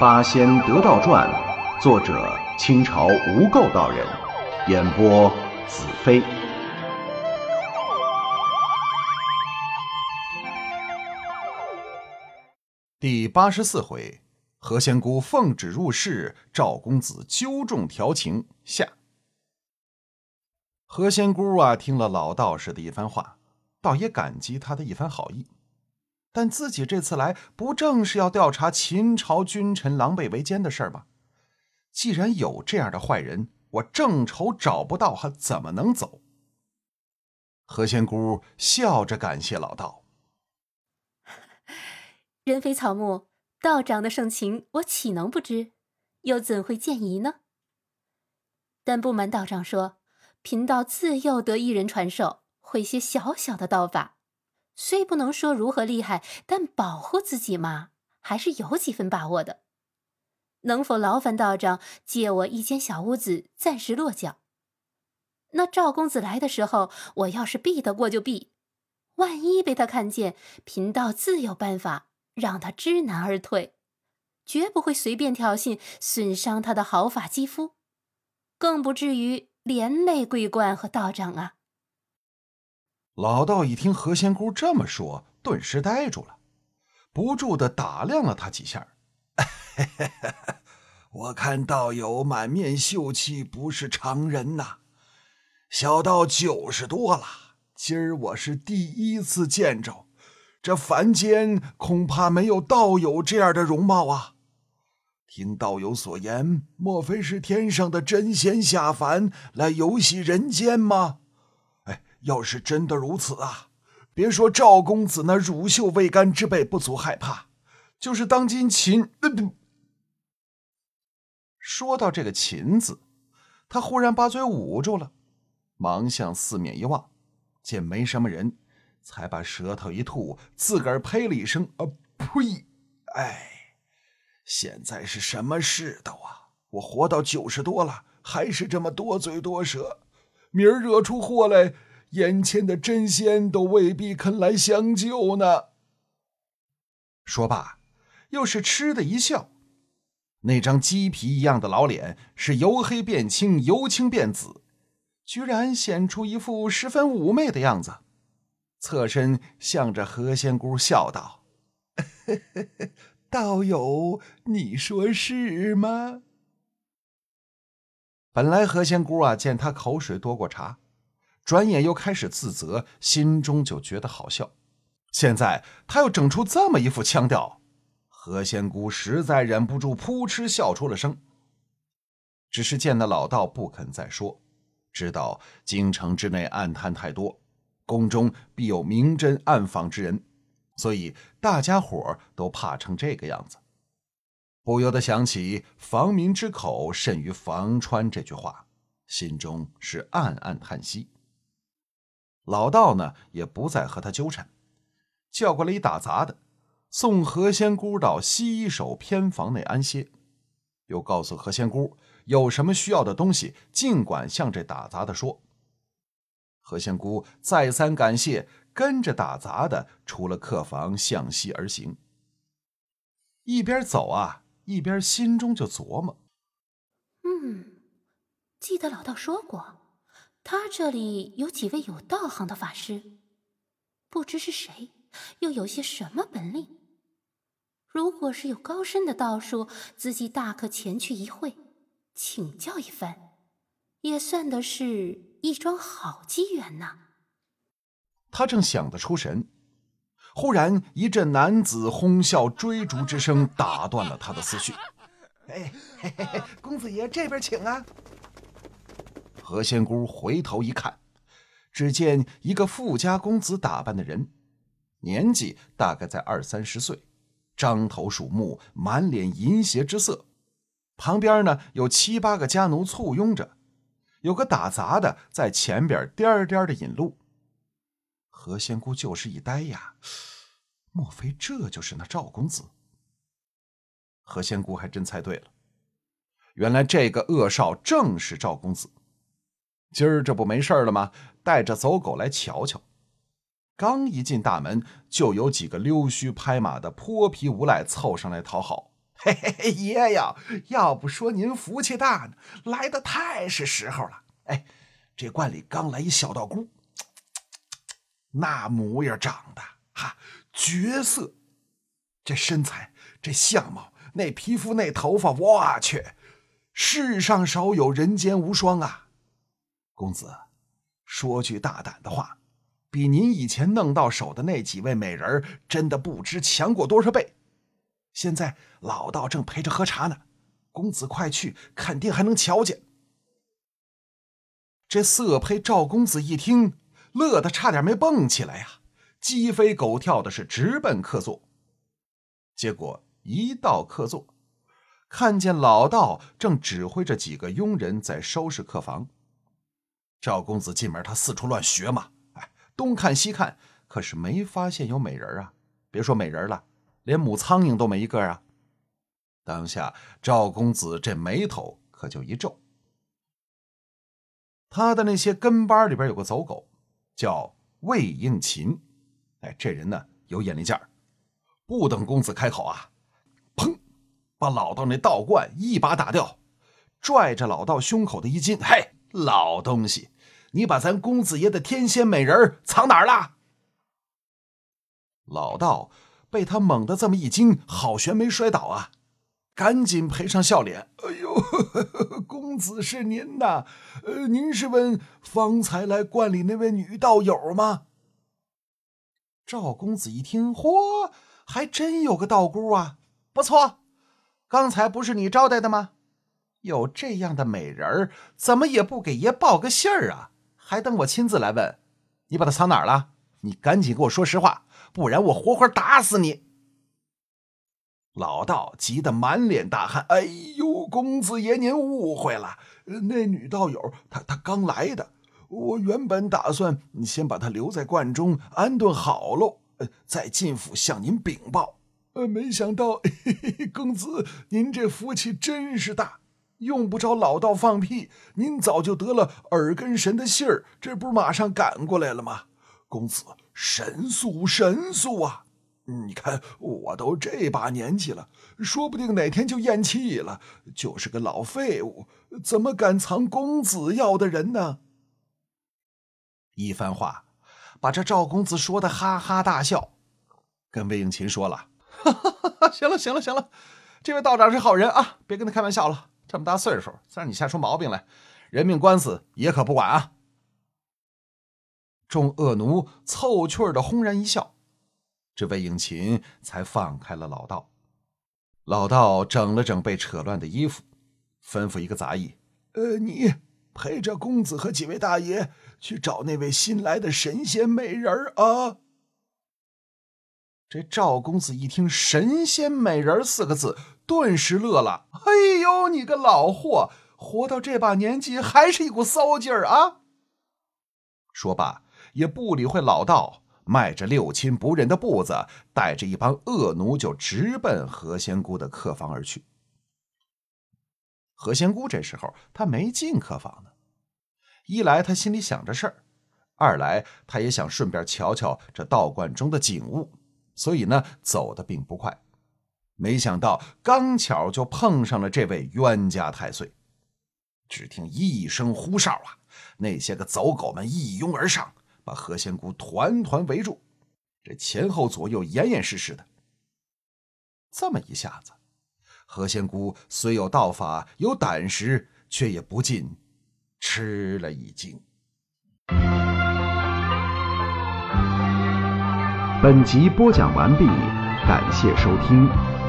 八仙得道传》，作者清朝无垢道人，演播子飞。第八十四回，何仙姑奉旨入室，赵公子纠众调情下。何仙姑啊，听了老道士的一番话，倒也感激他的一番好意。但自己这次来，不正是要调查秦朝君臣狼狈为奸的事儿吗？既然有这样的坏人，我正愁找不到，还怎么能走？何仙姑笑着感谢老道：“人非草木，道长的盛情，我岂能不知？又怎会见疑呢？但不瞒道长说，贫道自幼得一人传授，会些小小的道法。”虽不能说如何厉害，但保护自己嘛，还是有几分把握的。能否劳烦道长借我一间小屋子，暂时落脚？那赵公子来的时候，我要是避得过就避，万一被他看见，贫道自有办法让他知难而退，绝不会随便挑衅，损伤他的毫发肌肤，更不至于连累桂冠和道长啊。老道一听何仙姑这么说，顿时呆住了，不住的打量了他几下。我看道友满面秀气，不是常人呐。小道九十多了，今儿我是第一次见着，这凡间恐怕没有道友这样的容貌啊。听道友所言，莫非是天上的真仙下凡来游戏人间吗？要是真的如此啊，别说赵公子那乳臭未干之辈不足害怕，就是当今秦……说到这个“秦”字，他忽然把嘴捂住了，忙向四面一望，见没什么人，才把舌头一吐，自个儿呸了一声：“啊呸！哎，现在是什么世道啊？我活到九十多了，还是这么多嘴多舌，明儿惹出祸来。”眼前的真仙都未必肯来相救呢。说罢，又是嗤的一笑，那张鸡皮一样的老脸是由黑变青，由青变紫，居然显出一副十分妩媚的样子，侧身向着何仙姑笑道：“ 道友，你说是吗？”本来何仙姑啊，见他口水多过茶。转眼又开始自责，心中就觉得好笑。现在他又整出这么一副腔调，何仙姑实在忍不住扑哧笑出了声。只是见那老道不肯再说，知道京城之内暗探太多，宫中必有明侦暗访之人，所以大家伙都怕成这个样子，不由得想起“防民之口甚于防川”这句话，心中是暗暗叹息。老道呢，也不再和他纠缠，叫过来一打杂的，送何仙姑到西首偏房内安歇，又告诉何仙姑有什么需要的东西，尽管向这打杂的说。何仙姑再三感谢，跟着打杂的出了客房，向西而行。一边走啊，一边心中就琢磨：嗯，记得老道说过。他这里有几位有道行的法师，不知是谁，又有些什么本领。如果是有高深的道术，自己大可前去一会，请教一番，也算得是一桩好机缘呐。他正想得出神，忽然一阵男子哄笑追逐之声打断了他的思绪。哎，公子爷这边请啊！何仙姑回头一看，只见一个富家公子打扮的人，年纪大概在二三十岁，獐头鼠目，满脸淫邪之色。旁边呢有七八个家奴簇拥着，有个打杂的在前边颠颠的引路。何仙姑就是一呆呀，莫非这就是那赵公子？何仙姑还真猜对了，原来这个恶少正是赵公子。今儿这不没事了吗？带着走狗来瞧瞧。刚一进大门，就有几个溜须拍马的泼皮无赖凑上来讨好。嘿嘿嘿，爷呀，要不说您福气大呢，来的太是时候了。哎，这观里刚来一小道姑，那模样长得哈绝色，这身材，这相貌，那皮肤，那头发，我去，世上少有，人间无双啊！公子，说句大胆的话，比您以前弄到手的那几位美人真的不知强过多少倍。现在老道正陪着喝茶呢，公子快去，肯定还能瞧见。这色胚赵公子一听，乐得差点没蹦起来呀，鸡飞狗跳的是直奔客座。结果一到客座，看见老道正指挥着几个佣人在收拾客房。赵公子进门，他四处乱学嘛，哎，东看西看，可是没发现有美人啊，别说美人了。连母苍蝇都没一个啊！当下赵公子这眉头可就一皱。他的那些跟班里边有个走狗，叫魏应勤。哎，这人呢有眼力劲儿，不等公子开口啊，砰，把老道那道冠一把打掉，拽着老道胸口的衣襟。嘿，老东西，你把咱公子爷的天仙美人藏哪儿了？老道。被他猛地这么一惊，好悬没摔倒啊！赶紧赔上笑脸。哎呦，公子是您呐？呃，您是问方才来观里那位女道友吗？赵公子一听，嚯，还真有个道姑啊！不错，刚才不是你招待的吗？有这样的美人儿，怎么也不给爷报个信儿啊？还等我亲自来问？你把她藏哪儿了？你赶紧给我说实话。不然我活活打死你！老道急得满脸大汗。哎呦，公子爷您误会了，那女道友她她刚来的，我原本打算先把她留在观中安顿好喽，再进府向您禀报。呃，没想到公子您这福气真是大，用不着老道放屁，您早就得了耳根神的信儿，这不是马上赶过来了吗？公子。神速，神速啊！你看，我都这把年纪了，说不定哪天就咽气了，就是个老废物，怎么敢藏公子要的人呢？一番话，把这赵公子说的哈哈大笑，跟魏应勤说了：“哈 哈行了，行了，行了，这位道长是好人啊，别跟他开玩笑了。这么大岁数，再让你吓出毛病来，人命官司也可不管啊。”众恶奴凑趣儿的轰然一笑，这魏应勤才放开了老道。老道整了整被扯乱的衣服，吩咐一个杂役：“呃，你陪着公子和几位大爷去找那位新来的神仙美人啊！”这赵公子一听“神仙美人”四个字，顿时乐了：“哎呦，你个老货，活到这把年纪还是一股骚劲儿啊！”说罢。也不理会老道，迈着六亲不认的步子，带着一帮恶奴就直奔何仙姑的客房而去。何仙姑这时候她没进客房呢，一来她心里想着事儿，二来她也想顺便瞧瞧这道观中的景物，所以呢走的并不快。没想到刚巧就碰上了这位冤家太岁。只听一声呼哨啊，那些个走狗们一拥而上。把何仙姑团团围住，这前后左右严严实实的。这么一下子，何仙姑虽有道法、有胆识，却也不禁吃了一惊。本集播讲完毕，感谢收听。